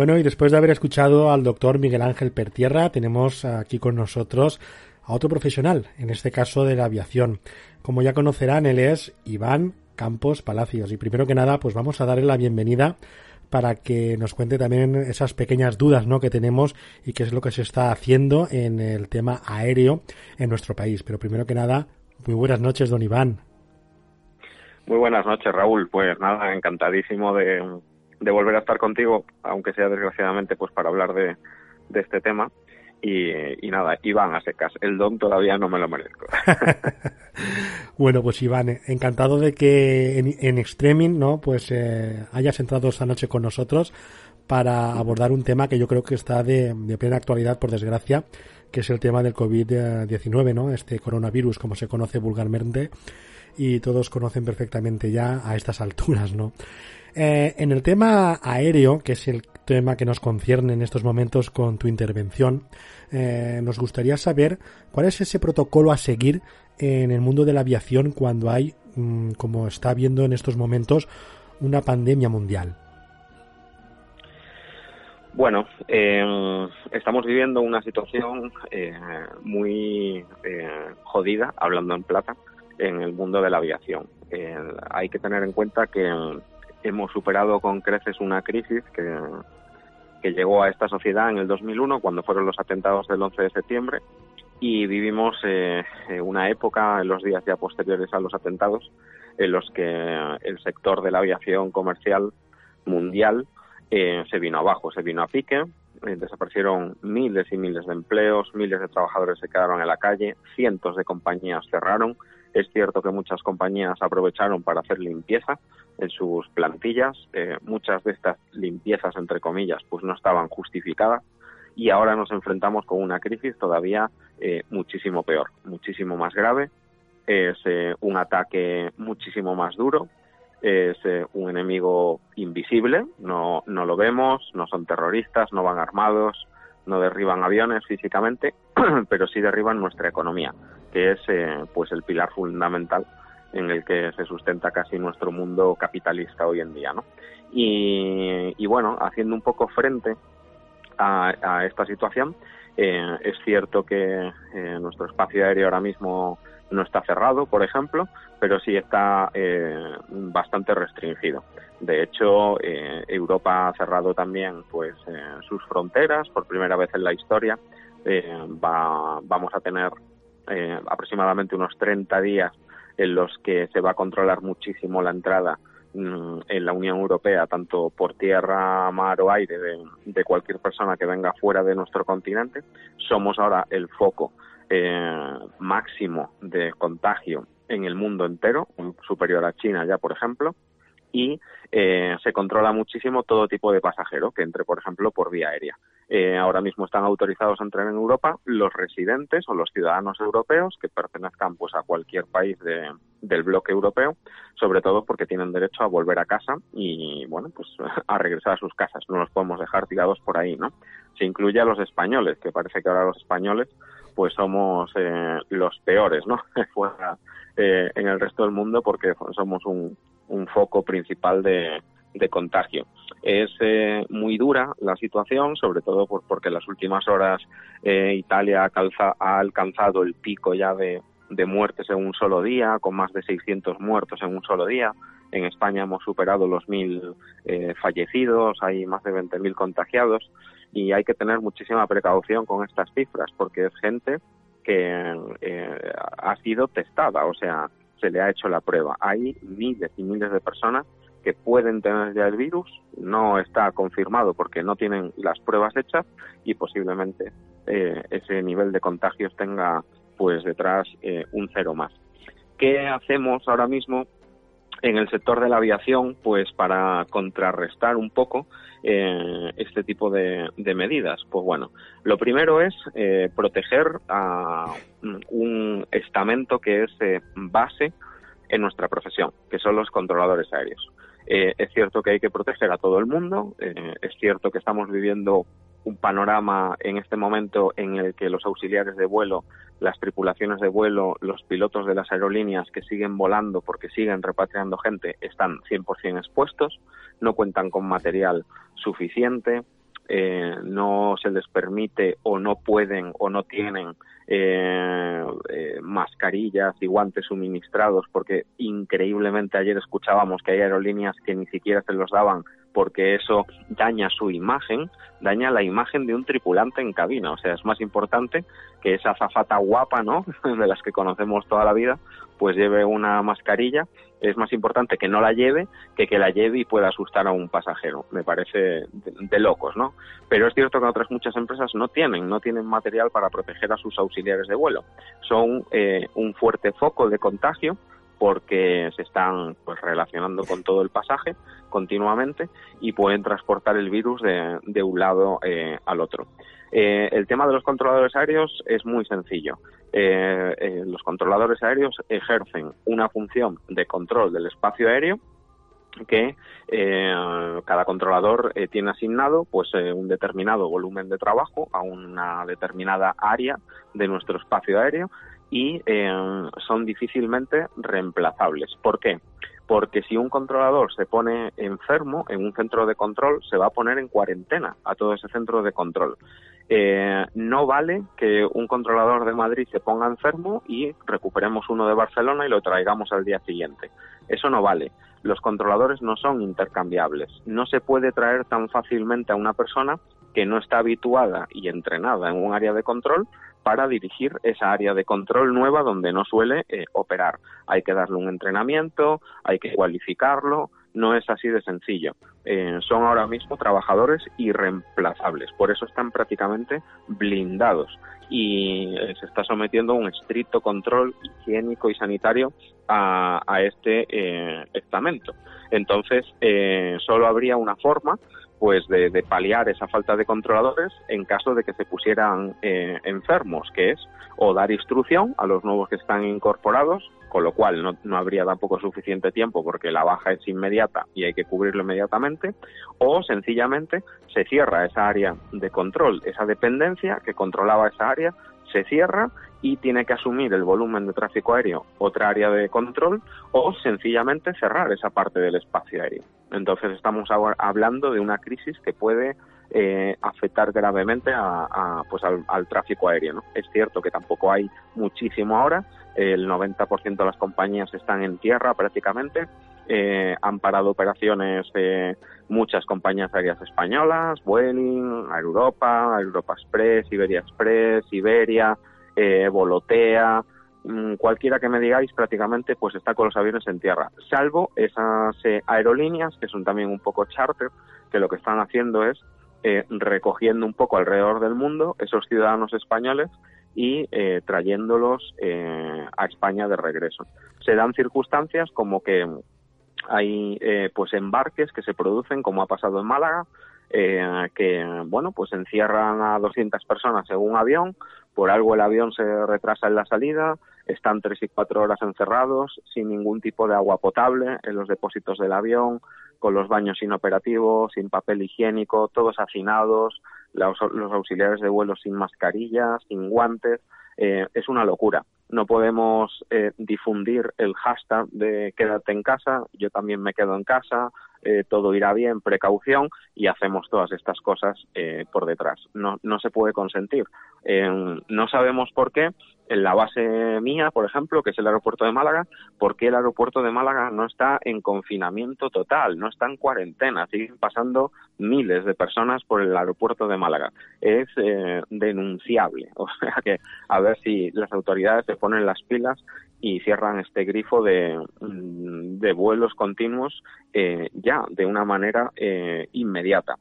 Bueno, y después de haber escuchado al doctor Miguel Ángel Pertierra, tenemos aquí con nosotros a otro profesional, en este caso de la aviación. Como ya conocerán, él es Iván Campos Palacios. Y primero que nada, pues vamos a darle la bienvenida para que nos cuente también esas pequeñas dudas ¿no? que tenemos y qué es lo que se está haciendo en el tema aéreo en nuestro país. Pero primero que nada, muy buenas noches, don Iván. Muy buenas noches, Raúl. Pues nada, encantadísimo de, de volver a estar contigo, aunque sea desgraciadamente pues para hablar de, de este tema. Y, y, nada, Iván a secas. El don todavía no me lo merezco. bueno, pues Iván, encantado de que en, en Extreming, ¿no? Pues eh, hayas entrado esta noche con nosotros para abordar un tema que yo creo que está de, de plena actualidad, por desgracia, que es el tema del COVID-19, ¿no? Este coronavirus, como se conoce vulgarmente, y todos conocen perfectamente ya a estas alturas, ¿no? Eh, en el tema aéreo, que es el tema que nos concierne en estos momentos con tu intervención, eh, nos gustaría saber cuál es ese protocolo a seguir en el mundo de la aviación cuando hay, mm, como está viendo en estos momentos, una pandemia mundial. Bueno, eh, estamos viviendo una situación muy jodida, hablando en plata, en el mundo de la aviación. hay que tener en cuenta que hemos superado con creces una crisis que, llegó a esta sociedad en el 2001 cuando fueron los atentados del 11 de septiembre y vivimos eh, una época en los días ya posteriores a los atentados en los que el sector de la aviación comercial mundial eh, se vino abajo, se vino a pique, eh, desaparecieron miles y miles de empleos, miles de trabajadores se quedaron en la calle, cientos de compañías cerraron. Es cierto que muchas compañías aprovecharon para hacer limpieza, en sus plantillas. Eh, muchas de estas limpiezas, entre comillas, pues no estaban justificadas y ahora nos enfrentamos con una crisis todavía eh, muchísimo peor, muchísimo más grave. Es eh, un ataque muchísimo más duro, es un enemigo invisible, no, no lo vemos, no son terroristas, no van armados, no derriban aviones físicamente, pero sí derriban nuestra economía, que es pues el pilar fundamental en el que se sustenta casi nuestro mundo capitalista hoy en día, ¿no? Y, bueno, haciendo un poco frente a, esta situación, eh, es cierto que eh, nuestro espacio aéreo ahora mismo no está cerrado, por ejemplo, pero sí está eh, bastante restringido. De hecho, Europa ha cerrado también pues sus fronteras por primera vez en la historia. Va, vamos a tener aproximadamente unos 30 días en los que se va a controlar muchísimo la entrada mm, en la Unión Europea, tanto por tierra, mar o aire, de, cualquier persona que venga fuera de nuestro continente. Somos ahora el foco eh, máximo de contagio en el mundo entero, superior a China ya, por ejemplo, y eh, se controla muchísimo todo tipo de pasajero que entre, por ejemplo, por vía aérea. Eh, ahora mismo están autorizados a entrar en Europa los residentes o los ciudadanos europeos que pertenezcan pues a cualquier país del bloque europeo, sobre todo porque tienen derecho a volver a casa y bueno pues a regresar a sus casas. No los podemos dejar tirados por ahí, ¿no? Se incluye a los españoles, que parece que ahora los españoles pues somos eh, los peores, ¿no? Fuera eh, en el resto del mundo porque somos un, un foco principal de, de contagio. Es eh, muy dura la situación, sobre todo porque en las últimas horas eh, Italia ha, alcanzado el pico ya de, muertes en un solo día, con más de 600 muertos en un solo día. En España hemos superado los mil eh, fallecidos, hay más de 20.000 contagiados y hay que tener muchísima precaución con estas cifras porque es gente que ha sido testada, o sea, se le ha hecho la prueba. Hay miles y miles de personas que pueden tener ya el virus, no está confirmado porque no tienen las pruebas hechas y posiblemente eh, ese nivel de contagios tenga pues detrás eh, un cero más. ¿Qué hacemos ahora mismo en el sector de la aviación pues para contrarrestar un poco eh, este tipo de, de, medidas? Pues bueno, lo primero es proteger a un estamento que es base en nuestra profesión, que son los controladores aéreos. Eh, es cierto que hay que proteger a todo el mundo, eh, es cierto que estamos viviendo un panorama en este momento en el que los auxiliares de vuelo, las tripulaciones de vuelo, los pilotos de las aerolíneas que siguen volando porque siguen repatriando gente están 100% expuestos, no cuentan con material suficiente, eh, no se les permite o no pueden o no tienen eh, eh, mascarillas y guantes suministrados, porque increíblemente ayer escuchábamos que hay aerolíneas que ni siquiera se los daban porque eso daña su imagen, daña la imagen de un tripulante en cabina. O sea, es más importante que esa zafata guapa, ¿no? De las que conocemos toda la vida, pues lleve una mascarilla. Es más importante que no la lleve que que la lleve y pueda asustar a un pasajero. Me parece de, locos, ¿no? Pero es cierto que otras muchas empresas no tienen, no tienen material para proteger a sus auxiliares de vuelo. Son eh, un fuerte foco de contagio porque se están pues relacionando con todo el pasaje continuamente y pueden transportar el virus de, un lado eh, al otro. Eh, el tema de los controladores aéreos es muy sencillo. Eh, los controladores aéreos ejercen una función de control del espacio aéreo que cada controlador tiene asignado pues un determinado volumen de trabajo a una determinada área de nuestro espacio aéreo y eh, son difícilmente reemplazables. ¿Por qué? Porque si un controlador se pone enfermo en un centro de control, se va a poner en cuarentena a todo ese centro de control. Eh, no vale que un controlador de Madrid se ponga enfermo y recuperemos uno de Barcelona y lo traigamos al día siguiente. Eso no vale. Los controladores no son intercambiables. No se puede traer tan fácilmente a una persona que no está habituada y entrenada en un área de control para dirigir esa área de control nueva donde no suele eh, operar. Hay que darle un entrenamiento, hay que cualificarlo, no es así de sencillo. Eh, son ahora mismo trabajadores irreemplazables, por eso están prácticamente blindados y eh, se está sometiendo a un estricto control higiénico y sanitario a, este estamento. Entonces, solo habría una forma pues de, paliar esa falta de controladores en caso de que se pusieran eh, enfermos, que es o dar instrucción a los nuevos que están incorporados, con lo cual no, no, habría tampoco suficiente tiempo porque la baja es inmediata y hay que cubrirlo inmediatamente, o sencillamente se cierra esa área de control, esa dependencia que controlaba esa área, se cierra y tiene que asumir el volumen de tráfico aéreo otra área de control o sencillamente cerrar esa parte del espacio aéreo. Entonces estamos hablando de una crisis que puede eh, afectar gravemente a, pues al, tráfico aéreo. ¿no? Es cierto que tampoco hay muchísimo ahora, el 90% de las compañías están en tierra prácticamente, eh, han parado operaciones de muchas compañías aéreas españolas, Vueling, Europa, Europa Express, Iberia Express, Iberia, eh, Volotea, mm, cualquiera que me digáis prácticamente pues está con los aviones en tierra, salvo esas eh, aerolíneas que son también un poco charter, que lo que están haciendo es eh, recogiendo un poco alrededor del mundo esos ciudadanos españoles y eh, trayéndolos a España de regreso. Se dan circunstancias como que hay pues embarques que se producen, como ha pasado en Málaga, eh, que bueno pues encierran a 200 personas en un avión por algo el avión se retrasa en la salida están tres y cuatro horas encerrados sin ningún tipo de agua potable en los depósitos del avión con los baños inoperativos sin papel higiénico todos hacinados los, los auxiliares de vuelo sin mascarillas sin guantes eh, es una locura. No podemos eh, difundir el hashtag de quédate en casa, yo también me quedo en casa, eh, todo irá bien, precaución, y hacemos todas estas cosas eh, por detrás. No, no se puede consentir. no sabemos por qué en la base mía, por ejemplo, que es el aeropuerto de Málaga, por qué el aeropuerto de Málaga no está en confinamiento total, no está en cuarentena, siguen pasando miles de personas por el aeropuerto de Málaga. Es eh, denunciable. O sea que a ver si las autoridades se ponen las pilas y cierran este grifo de, mm, vuelos continuos eh, ya de una manera eh, inmediata.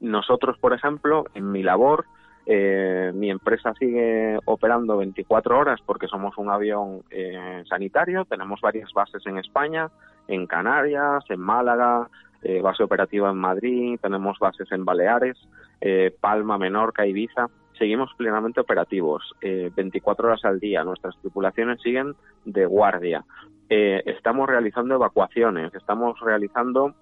nosotros, por ejemplo, en mi labor, eh, mi empresa sigue operando 24 horas porque somos un avión eh, sanitario. Tenemos varias bases en España, en Canarias, en Málaga, eh, base operativa en Madrid, tenemos bases en Baleares, eh, Palma, Menorca, Ibiza. Seguimos plenamente operativos, 24 horas al día. Nuestras tripulaciones siguen de guardia. Estamos realizando evacuaciones, estamos realizando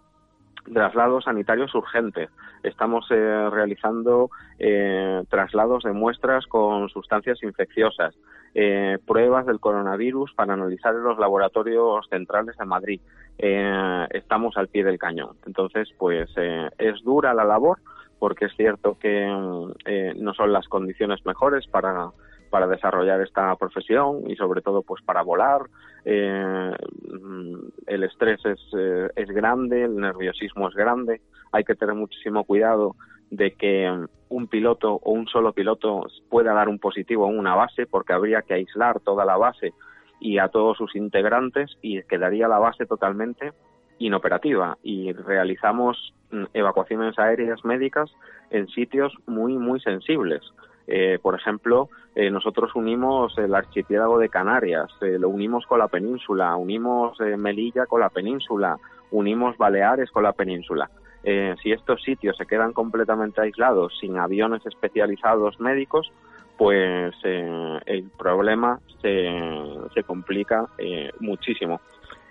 traslados sanitarios urgentes. Estamos eh, realizando eh, traslados de muestras con sustancias infecciosas, eh, pruebas del coronavirus para analizar en los laboratorios centrales de Madrid. estamos al pie del cañón. Entonces, pues es dura la labor porque es cierto que no son las condiciones mejores para para desarrollar esta profesión y sobre todo pues para volar. Eh, el estrés es, eh, es grande, el nerviosismo es grande, hay que tener muchísimo cuidado de que un piloto o un solo piloto pueda dar un positivo en una base porque habría que aislar toda la base y a todos sus integrantes y quedaría la base totalmente inoperativa. Y realizamos mm, evacuaciones aéreas médicas en sitios muy muy sensibles eh, por ejemplo, eh, nosotros unimos el archipiélago de Canarias, eh, lo unimos con la península, unimos Melilla con la península, unimos Baleares con la península. si estos sitios se quedan completamente aislados, sin aviones especializados médicos, pues el problema se, se complica muchísimo.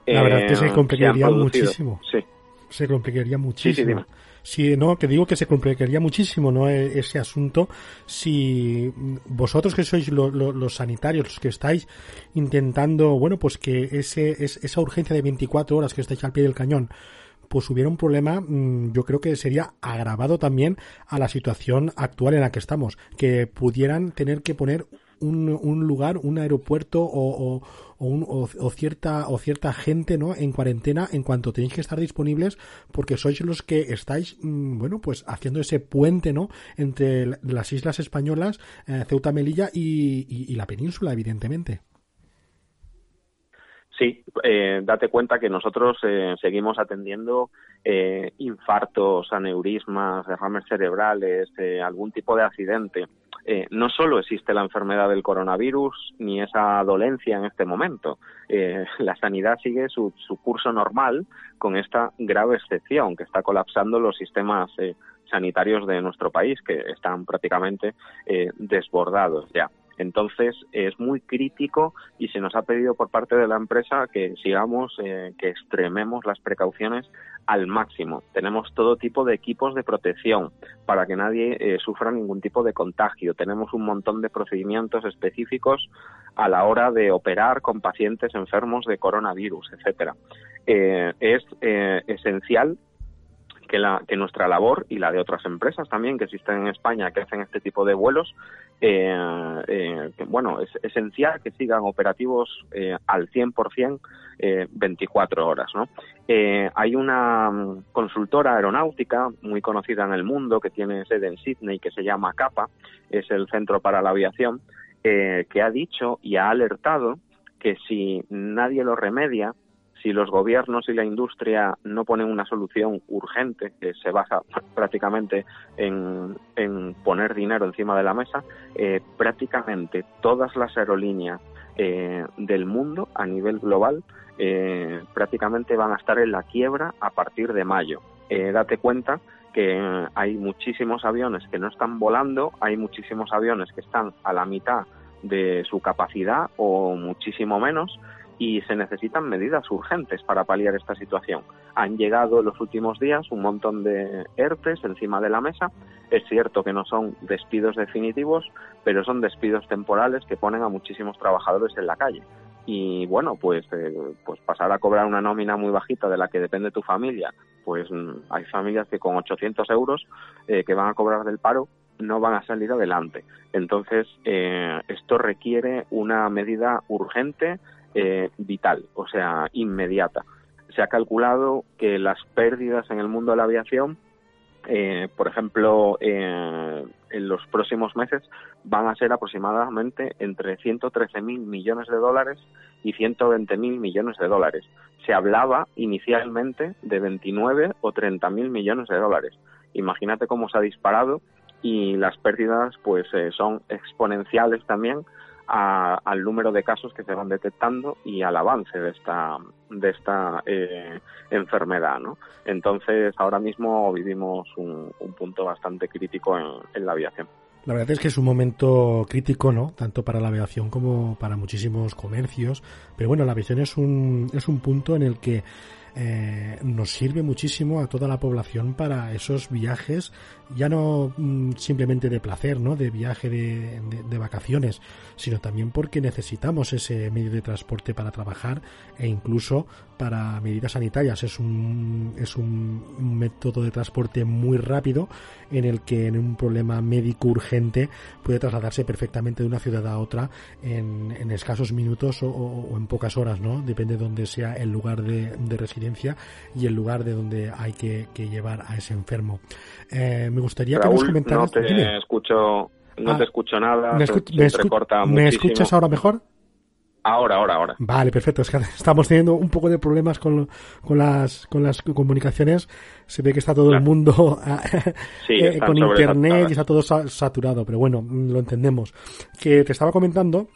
La verdad es que se complicaría muchísimo. Sí. Se complicaría muchísimo. Sí, no, que digo que se complicaría muchísimo, ¿no? E, ese asunto si vosotros que sois los sanitarios, los que estáis intentando, bueno, pues que ese, esa urgencia de 24 horas que estáis al pie del cañón, pues hubiera un problema, mm, yo creo que sería agravado también a la situación actual en la que estamos, que pudieran tener que poner un, un lugar, un aeropuerto o, o, o, cierta o cierta gente no en cuarentena en cuanto tenéis que estar disponibles porque sois los que estáis mm, bueno pues haciendo ese puente no entre las islas españolas eh, Ceuta Melilla y, la península evidentemente. Sí, eh, date cuenta que nosotros eh, seguimos atendiendo eh, infartos, aneurismas, derrames cerebrales, algún tipo de accidente. Eh, no solo existe la enfermedad del coronavirus ni esa dolencia en este momento. Eh, la sanidad sigue su, curso normal con esta grave excepción que está colapsando los sistemas eh, sanitarios de nuestro país, que están prácticamente desbordados ya. Entonces es muy crítico y se nos ha pedido por parte de la empresa que sigamos, eh, que extrememos las precauciones al máximo. Tenemos todo tipo de equipos de protección para que nadie eh, sufra ningún tipo de contagio. Tenemos un montón de procedimientos específicos a la hora de operar con pacientes enfermos de coronavirus, etcétera. Eh, es esencial que, la, que nuestra labor y la de otras empresas también que existen en España que hacen este tipo de vuelos, eh, eh, bueno, es esencial que sigan operativos eh, al 100% eh, 24 horas. ¿no? Eh, hay una mm, consultora aeronáutica muy conocida en el mundo que tiene sede en Sydney que se llama CAPA, es el Centro para la Aviación, que ha dicho y ha alertado que si nadie lo remedia, si los gobiernos y la industria no ponen una solución urgente, que se basa prácticamente en, poner dinero encima de la mesa, eh, prácticamente todas las aerolíneas eh, del mundo a nivel global eh, prácticamente van a estar en la quiebra a partir de mayo. date cuenta que hay muchísimos aviones que no están volando, hay muchísimos aviones que están a la mitad de su capacidad o muchísimo menos y se necesitan medidas urgentes para paliar esta situación. Han llegado en los últimos días un montón de ERTES encima de la mesa. Es cierto que no son despidos definitivos, pero son despidos temporales que ponen a muchísimos trabajadores en la calle. Y bueno, pues, eh, pues pasar a cobrar una nómina muy bajita de la que depende tu familia, pues mm, hay familias que con 800 euros eh, que van a cobrar del paro no van a salir adelante. Entonces, eh, esto requiere una medida urgente, eh, vital, o sea, inmediata. Se ha calculado que las pérdidas en el mundo de la aviación, eh, por ejemplo, en los próximos meses van a ser aproximadamente entre 113.000 millones de dólares y 120.000 millones de dólares. Se hablaba inicialmente de 29 o 30.000 millones de dólares. Imagínate cómo se ha disparado y las pérdidas pues eh, son exponenciales también al número de casos que se van detectando y al avance de esta de esta eh, enfermedad ¿no? entonces ahora mismo vivimos un, punto bastante crítico en, la aviación la verdad es que es un momento crítico, ¿no? Tanto para la aviación como para muchísimos comercios. Pero bueno, la aviación es un, es un punto en el que eh, nos sirve muchísimo a toda la población para esos viajes, ya no mm, simplemente de placer, ¿no? De viaje de, de, vacaciones, sino también porque necesitamos ese medio de transporte para trabajar e incluso para medidas sanitarias. Es un, es un método de transporte muy rápido en el que en un problema médico urgente puede trasladarse perfectamente de una ciudad a otra en, en escasos minutos o, en pocas horas, ¿no? Depende de donde sea el lugar de, de residencia y el lugar de donde hay que, llevar a ese enfermo. Eh, me gustaría que nos comentaras... No te escucho, no te ah, escucho nada. ¿Me, ¿me escuchas ahora mejor? Ahora, ahora, ahora. Vale, perfecto. Es que estamos teniendo un poco de problemas con, con, las, con las comunicaciones. Se ve que está todo el mundo eh, con internet y está todo saturado, pero bueno, lo entendemos. Que te estaba comentando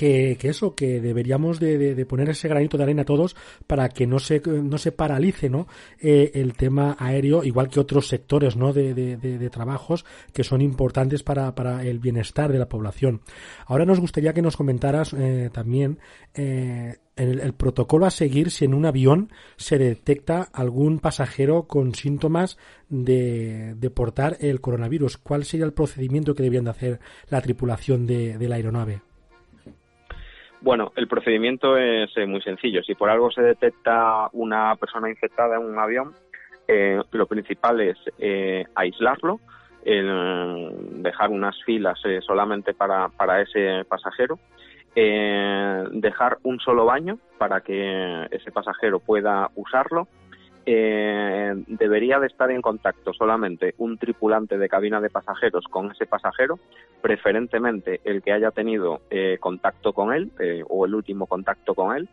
que, que eso, que deberíamos de, de, poner ese granito de arena todos para que no se, no se paralice ¿no? Eh, el tema aéreo, igual que otros sectores ¿no? de, de, trabajos que son importantes para, para el bienestar de la población. Ahora nos gustaría que nos comentaras eh, también eh, el, el, protocolo a seguir si en un avión se detecta algún pasajero con síntomas de, de portar el coronavirus. ¿Cuál sería el procedimiento que debían de hacer la tripulación de, de la aeronave? Bueno, el procedimiento es eh, muy sencillo. Si por algo se detecta una persona infectada en un avión, eh, lo principal es eh, aislarlo, dejar unas filas solamente para, para ese pasajero, dejar un solo baño para que ese pasajero pueda usarlo eh, debería de estar en contacto solamente un tripulante de cabina de pasajeros con ese pasajero, preferentemente el que haya tenido eh, contacto con él eh, o el último contacto con él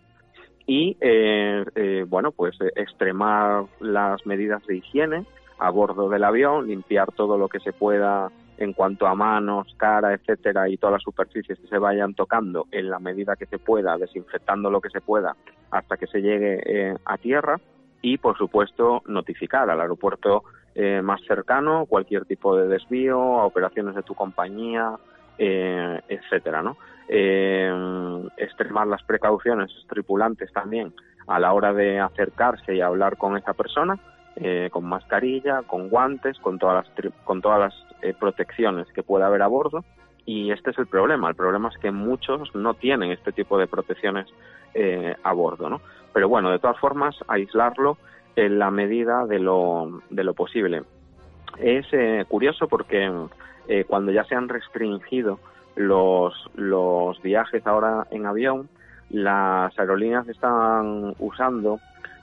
y eh, bueno pues extremar las medidas de higiene a bordo del avión, limpiar todo lo que se pueda en cuanto a manos, cara, etcétera, y todas las superficies que se vayan tocando en la medida que se pueda, desinfectando lo que se pueda hasta que se llegue a tierra y, por supuesto, notificar al aeropuerto eh, más cercano cualquier tipo de desvío, a operaciones de tu compañía, eh, etcétera, ¿no? Eh, extremar las precauciones tripulantes también a la hora de acercarse y hablar con esa persona, eh, con mascarilla, con guantes, con todas las, con todas las protecciones que pueda haber a bordo. Y este es el problema. El problema es que muchos no tienen este tipo de protecciones a bordo, ¿no? Pero bueno, de todas formas, aislarlo en la medida de lo, de lo posible. Es eh, curioso porque eh, cuando ya se han restringido los, los viajes ahora en avión, las aerolíneas están usando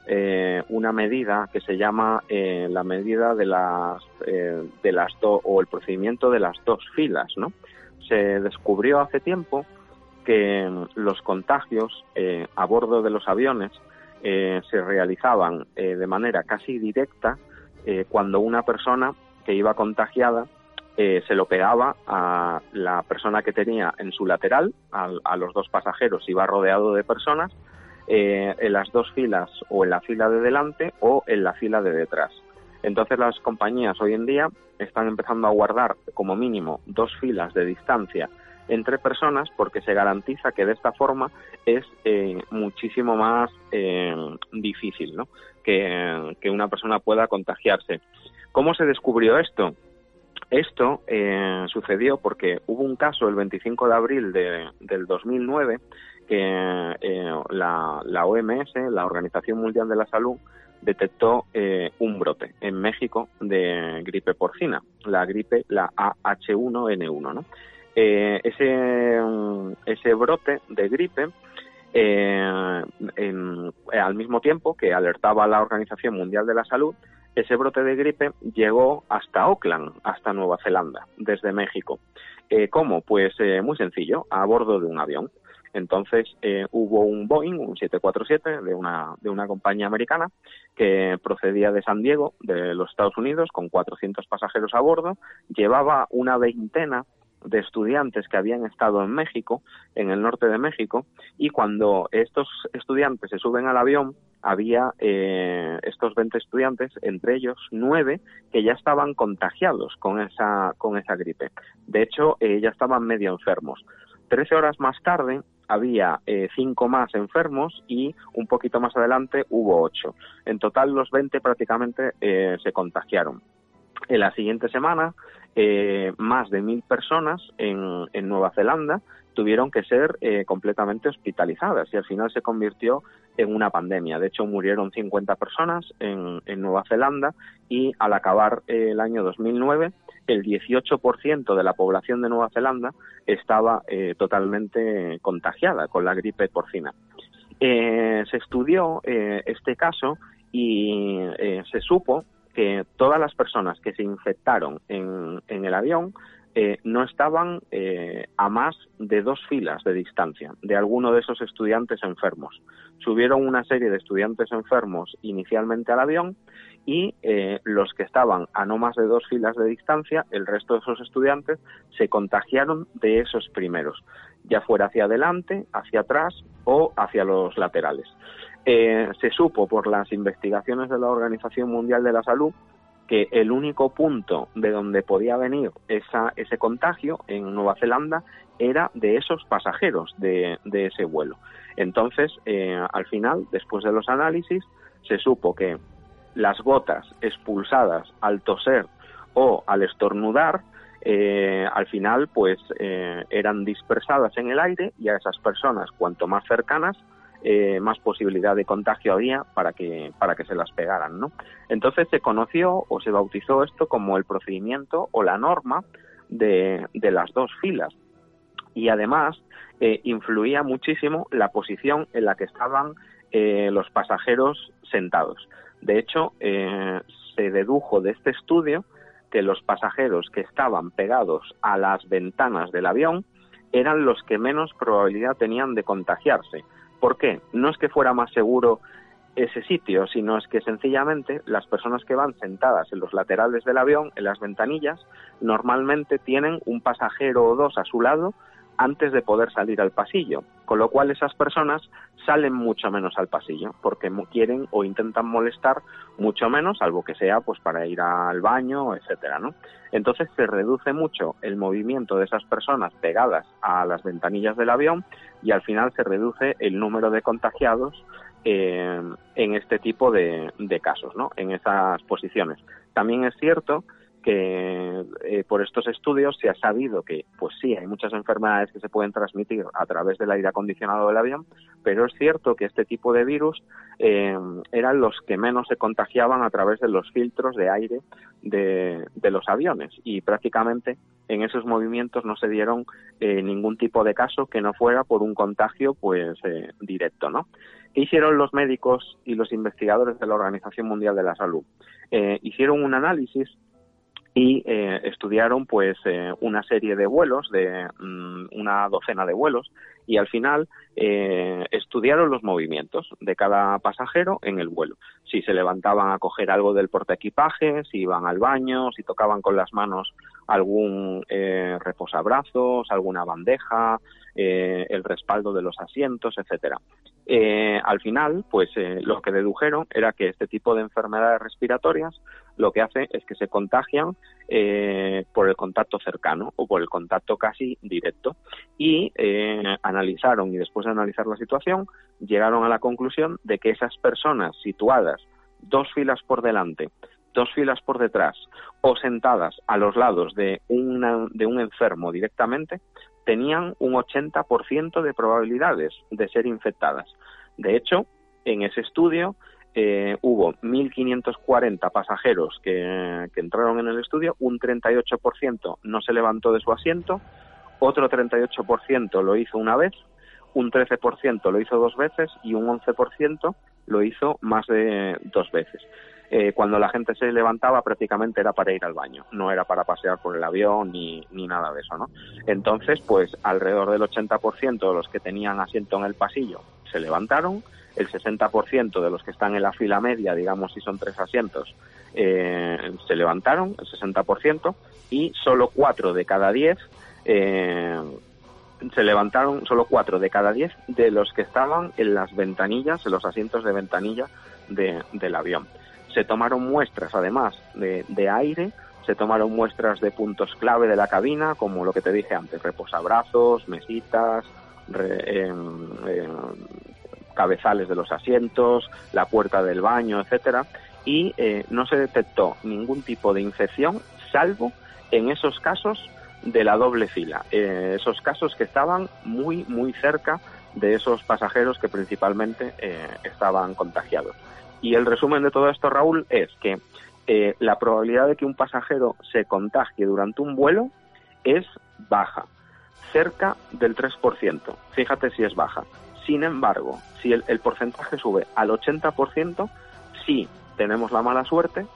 eh, una medida que se llama la medida de las de las dos o el procedimiento de las dos filas, ¿no? Se descubrió hace tiempo que los contagios eh, a bordo de los aviones eh, se realizaban eh, de manera casi directa cuando una persona que iba contagiada se lo pegaba a la persona que tenía en su lateral, a, los dos pasajeros, iba rodeado de personas, en las dos filas o en la fila de delante o en la fila de detrás. Entonces las compañías hoy en día están empezando a guardar como mínimo dos filas de distancia entre personas porque se garantiza que de esta forma es eh, muchísimo más eh, difícil ¿no? que, una persona pueda contagiarse. ¿Cómo se descubrió esto? Esto eh, sucedió porque hubo un caso el 25 de abril de, del 2009 que la, la OMS, la Organización Mundial de la Salud, detectó un brote en México de gripe porcina, la gripe, la AH1N1, ¿no? Eh, ese, ese brote de gripe, eh, al mismo tiempo que alertaba a la Organización Mundial de la Salud, ese brote de gripe llegó hasta Auckland, hasta Nueva Zelanda, desde México. Eh, ¿Cómo? Pues muy sencillo, a bordo de un avión. Entonces hubo un Boeing, un 747 de una, de una compañía americana que procedía de San Diego, de los Estados Unidos, con 400 pasajeros a bordo, llevaba una veintena de estudiantes que habían estado en México, en el norte de México, y cuando estos estudiantes se suben al avión, había eh, estos 20 estudiantes, entre ellos nueve, que ya estaban contagiados con esa, con esa gripe. De hecho, eh, ya estaban medio enfermos. Trece horas más tarde había eh, cinco más enfermos y un poquito más adelante hubo ocho. En total los 20 prácticamente se contagiaron. En la siguiente semana eh, más de mil personas en, Nueva Zelanda tuvieron que ser eh, completamente hospitalizadas y al final se convirtió en una pandemia. De hecho, murieron 50 personas en, Nueva Zelanda y al acabar el año 2009, el 18% de la población de Nueva Zelanda estaba eh, totalmente contagiada con la gripe porcina. se estudió este caso y se supo que todas las personas que se infectaron en el avión eh, no estaban eh, a más de dos filas de distancia de alguno de esos estudiantes enfermos. Subieron una serie de estudiantes enfermos inicialmente al avión y eh, los que estaban a no más de dos filas de distancia, el resto de esos estudiantes se contagiaron de esos primeros, ya fuera hacia adelante, hacia atrás o hacia los laterales. Se supo por las investigaciones de la Organización Mundial de la Salud que el único punto de donde podía venir esa, ese contagio en Nueva Zelanda era de esos pasajeros de, ese vuelo. Entonces, eh, al final, después de los análisis, se supo que las gotas expulsadas al toser o al estornudar, eh, al final, pues eran dispersadas en el aire y a esas personas, cuanto más cercanas, eh, más posibilidad de contagio había para que, para que se las pegaran, ¿no? Entonces se conoció o se bautizó esto como el procedimiento o la norma de, de las dos filas. Y además eh, influía muchísimo la posición en la que estaban eh, los pasajeros sentados. De hecho, se dedujo de este estudio que los pasajeros que estaban pegados a las ventanas del avión eran los que menos probabilidad tenían de contagiarse, ¿Por qué? No es que fuera más seguro ese sitio, sino es que sencillamente las personas que van sentadas en los laterales del avión, en las ventanillas, normalmente tienen un pasajero o dos a su lado antes de poder salir al pasillo, con lo cual esas personas salen mucho menos al pasillo porque quieren o intentan molestar mucho menos, salvo que sea pues para ir al baño, etcétera, ¿no? Entonces se reduce mucho el movimiento de esas personas pegadas a las ventanillas del avión y al final se reduce el número de contagiados eh, en este tipo de, de casos, ¿no? En esas posiciones. También es cierto que eh, por estos estudios se ha sabido que, pues sí, hay muchas enfermedades que se pueden transmitir a través del aire acondicionado del avión, pero es cierto que este tipo de virus eh, eran los que menos se contagiaban a través de los filtros de aire de, los aviones y prácticamente en esos movimientos no se dieron eh, ningún tipo de caso que no fuera por un contagio pues directo, ¿no? ¿Qué hicieron los médicos y los investigadores de la Organización Mundial de la Salud? hicieron un análisis y eh, estudiaron pues eh, una serie de vuelos de mm, una docena de vuelos y al final eh, estudiaron los movimientos de cada pasajero en el vuelo. Si se levantaban a coger algo del portaequipaje si iban al baño si tocaban con las manos algún reposabrazos alguna bandeja el respaldo de los asientos etcétera. Eh, al final, pues eh, lo que dedujeron era que este tipo de enfermedades respiratorias lo que hace es que se contagian eh, por el contacto cercano o por el contacto casi directo. Y analizaron, y después de analizar la situación, llegaron a la conclusión de que esas personas situadas dos filas por delante, dos filas por detrás o sentadas a los lados de, de un enfermo directamente, tenían un 80% de probabilidades de ser infectadas. De hecho, en ese estudio eh, hubo 1.540 pasajeros que, entraron en el estudio, un 38% no se levantó de su asiento, otro 38% lo hizo una vez, un 13% lo hizo dos veces y un 11% lo hizo más de dos veces. Eh, cuando la gente se levantaba prácticamente era para ir al baño, no era para pasear por el avión ni, ni nada de eso, ¿no? Entonces, pues alrededor del 80% de los que tenían asiento en el pasillo se levantaron, el 60% de los que están en la fila media, digamos si son tres asientos, eh, se levantaron, el 60%, y solo 4 de cada 10 eh, se levantaron, solo 4 de cada 10 de los que estaban en las ventanillas, en los asientos de ventanilla del avión. Se tomaron muestras, además de, aire, se tomaron muestras de puntos clave de la cabina, como lo que te dije antes, reposabrazos, mesitas, em, em, cabezales de los asientos, la puerta del baño, etcétera, y eh, no se detectó ningún tipo de infección, salvo en esos casos de la doble fila, eh, esos casos que estaban muy muy cerca de esos pasajeros que principalmente eh, estaban contagiados. Y el resumen de todo esto, Raúl, es que eh, la probabilidad de que un pasajero se contagie durante un vuelo es baja, cerca del 3%. Fíjate si es baja. Sin embargo, si el, porcentaje sube al 80%, sí tenemos la mala suerte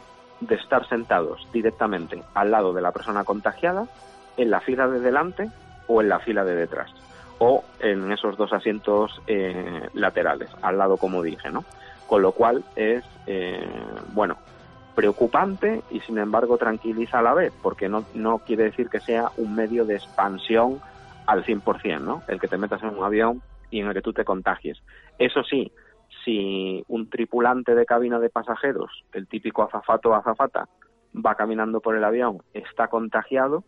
de estar sentados directamente al lado de la persona contagiada, en la fila de delante o en la fila de detrás, o en esos dos asientos eh, laterales, al lado como dije, ¿no? con lo cual es, eh, bueno, preocupante y sin embargo tranquiliza a la vez, porque no, no quiere decir que sea un medio de expansión al 100%, ¿no? El que te metas en un avión y en el que tú te contagies. Eso sí, si un tripulante de cabina de pasajeros, el típico azafato o azafata, va caminando por el avión, está contagiado,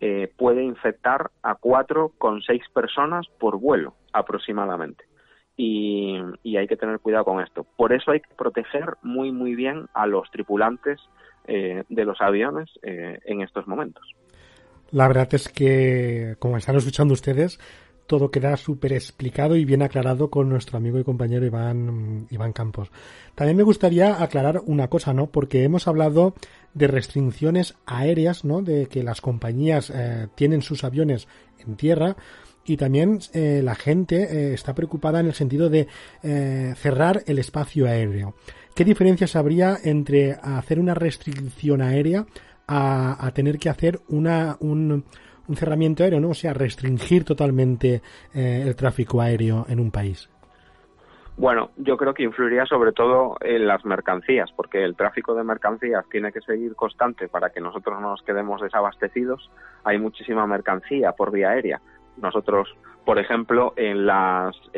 eh, puede infectar a cuatro con seis personas por vuelo aproximadamente y, hay que tener cuidado con esto. Por eso hay que proteger muy, muy bien a los tripulantes eh, de los aviones eh, en estos momentos. La verdad es que, como están escuchando ustedes, todo queda súper explicado y bien aclarado con nuestro amigo y compañero Iván, Iván Campos. También me gustaría aclarar una cosa, ¿no? Porque hemos hablado de restricciones aéreas, ¿no? De que las compañías eh, tienen sus aviones en tierra, y también eh, la gente eh, está preocupada en el sentido de eh, cerrar el espacio aéreo. ¿Qué diferencias habría entre hacer una restricción aérea a, tener que hacer una, un, un, cerramiento aéreo, ¿no? O sea, restringir totalmente el tráfico aéreo en un país. Bueno, yo creo que influiría sobre todo en las mercancías, porque el tráfico de mercancías tiene que seguir constante para que nosotros no nos quedemos desabastecidos. Hay muchísima mercancía por vía aérea nosotros, por ejemplo, en los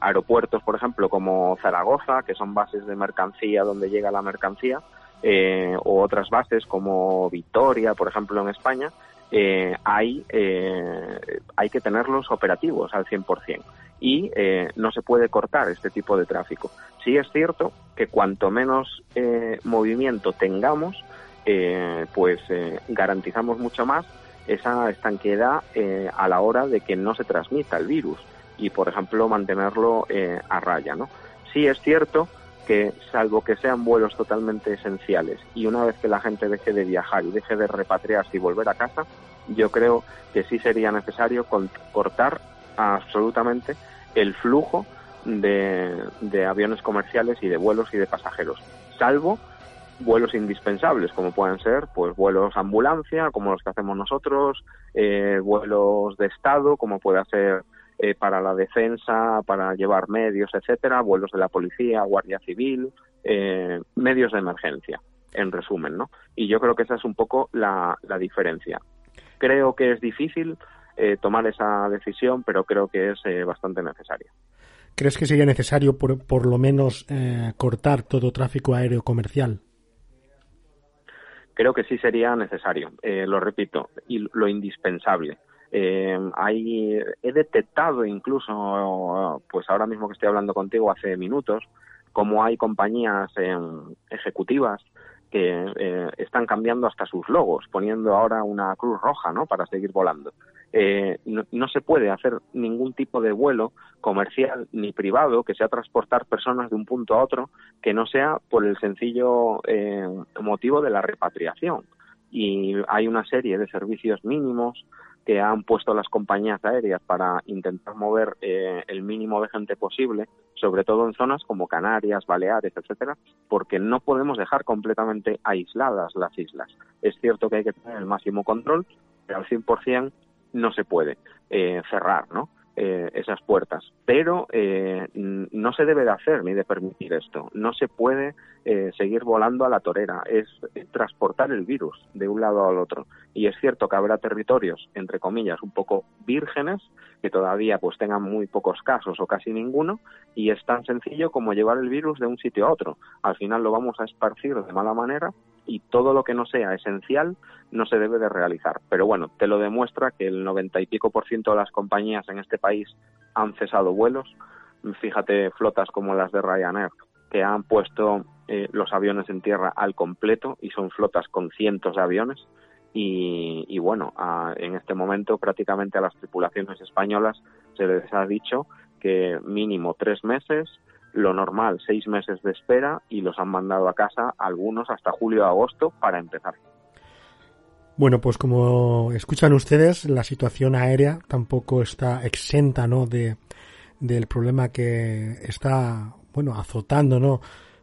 aeropuertos, por ejemplo, como Zaragoza, que son bases de mercancía donde llega la mercancía, eh, o otras bases como Vitoria, por ejemplo, en España, eh, hay, eh, hay que tenerlos operativos al 100% y no se puede cortar este tipo de tráfico. Sí es cierto que cuanto menos movimiento tengamos, pues garantizamos mucho más esa estanqueidad eh, a la hora de que no se transmita el virus y, por ejemplo, mantenerlo eh, a raya. ¿no? Sí es cierto que, salvo que sean vuelos totalmente esenciales y una vez que la gente deje de viajar y deje de repatriarse y volver a casa, yo creo que sí sería necesario cortar absolutamente el flujo de, aviones comerciales y de vuelos y de pasajeros, salvo vuelos indispensables, como pueden ser pues vuelos ambulancia, como los que hacemos nosotros, eh, vuelos de Estado, como puede ser eh, para la defensa, para llevar medios, etcétera, vuelos de la policía, guardia civil, eh, medios de emergencia, en resumen, ¿no? Y yo creo que esa es un poco la, diferencia. Creo que es difícil eh, tomar esa decisión, pero creo que es bastante necesaria. ¿Crees que sería necesario, por, por lo menos, cortar todo tráfico aéreo comercial? Creo que sí sería necesario, lo repito, y lo indispensable. Eh, hay, he detectado incluso, pues ahora mismo que estoy hablando contigo hace minutos, como hay compañías ejecutivas que eh, están cambiando hasta sus logos, poniendo ahora una cruz roja, ¿no? Para seguir volando. Eh, no, se puede hacer ningún tipo de vuelo comercial ni privado que sea transportar personas de un punto a otro que no sea por el sencillo eh, motivo de la repatriación. Y hay una serie de servicios mínimos que han puesto las compañías aéreas para intentar mover eh, el mínimo de gente posible, sobre todo en zonas como Canarias, Baleares, etcétera, porque no podemos dejar completamente aisladas las islas. Es cierto que hay que tener el máximo control, pero al 100% no se puede eh, cerrar, ¿no? Eh, esas puertas. Pero eh, no se debe de hacer ni de permitir esto. No se puede eh, seguir volando a la torera. Es, transportar el virus de un lado al otro. Y es cierto que habrá territorios, entre comillas, un poco vírgenes, que todavía pues tengan muy pocos casos o casi ninguno, y es tan sencillo como llevar el virus de un sitio a otro. Al final lo vamos a esparcir de mala manera y todo lo que no sea esencial no se debe de realizar. Pero bueno, te lo demuestra que el noventa y pico por ciento de las compañías en este país han cesado vuelos. Fíjate flotas como las de Ryanair, que han puesto eh, los aviones en tierra al completo y son flotas con cientos de aviones. Y, bueno, en este momento prácticamente a las tripulaciones españolas se les ha dicho que mínimo tres meses lo normal, seis meses de espera y los han mandado a casa algunos hasta julio o agosto para empezar. Bueno, pues como escuchan ustedes, la situación aérea tampoco está exenta, ¿no? De, del problema que está, bueno, azotando, ¿no?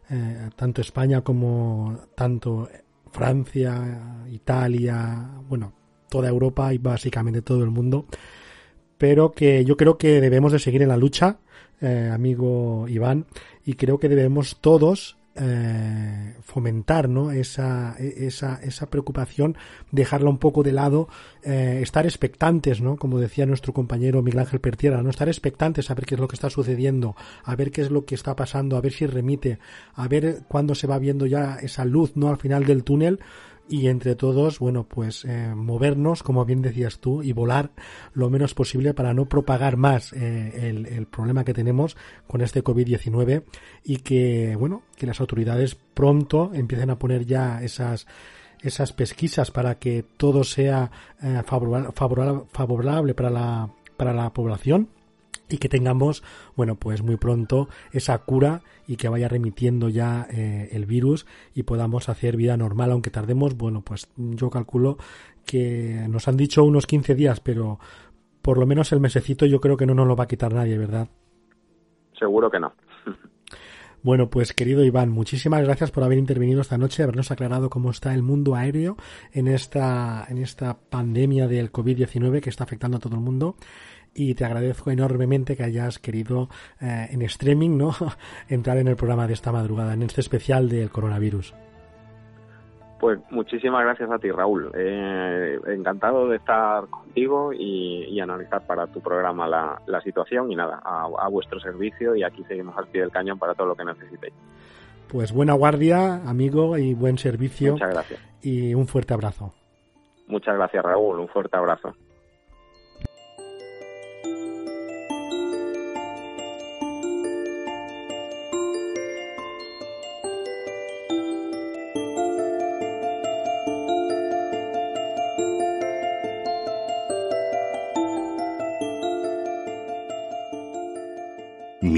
Eh, tanto España como tanto Francia, Italia, bueno, toda Europa y básicamente todo el mundo. Pero que yo creo que debemos de seguir en la lucha eh, amigo Iván, y creo que debemos todos eh, fomentar ¿no? esa, esa, esa preocupación, dejarla un poco de lado, eh, estar expectantes, ¿no? como decía nuestro compañero Miguel Ángel Pertierra, ¿no? estar expectantes a ver qué es lo que está sucediendo, a ver qué es lo que está pasando, a ver si remite, a ver cuándo se va viendo ya esa luz ¿no? al final del túnel y entre todos, bueno, pues eh, movernos, como bien decías tú, y volar lo menos posible para no propagar más eh, el, problema que tenemos con este COVID-19 y que, bueno, que las autoridades pronto empiecen a poner ya esas esas pesquisas para que todo sea eh, favorable, favorable para la, para la población y que tengamos, bueno, pues muy pronto esa cura y que vaya remitiendo ya eh, el virus y podamos hacer vida normal, aunque tardemos, bueno, pues yo calculo que nos han dicho unos 15 días, pero por lo menos el mesecito yo creo que no nos lo va a quitar nadie, ¿verdad? Seguro que no. Bueno, pues querido Iván, muchísimas gracias por haber intervenido esta noche, habernos aclarado cómo está el mundo aéreo en esta, en esta pandemia del COVID-19 que está afectando a todo el mundo y te agradezco enormemente que hayas querido eh, en streaming no entrar en el programa de esta madrugada, en este especial del coronavirus. Pues muchísimas gracias a ti, Raúl. Eh, encantado de estar contigo y, analizar para tu programa la, situación y nada, a, a, vuestro servicio y aquí seguimos al pie del cañón para todo lo que necesitéis. Pues buena guardia, amigo, y buen servicio. Muchas gracias. Y un fuerte abrazo. Muchas gracias, Raúl. Un fuerte abrazo.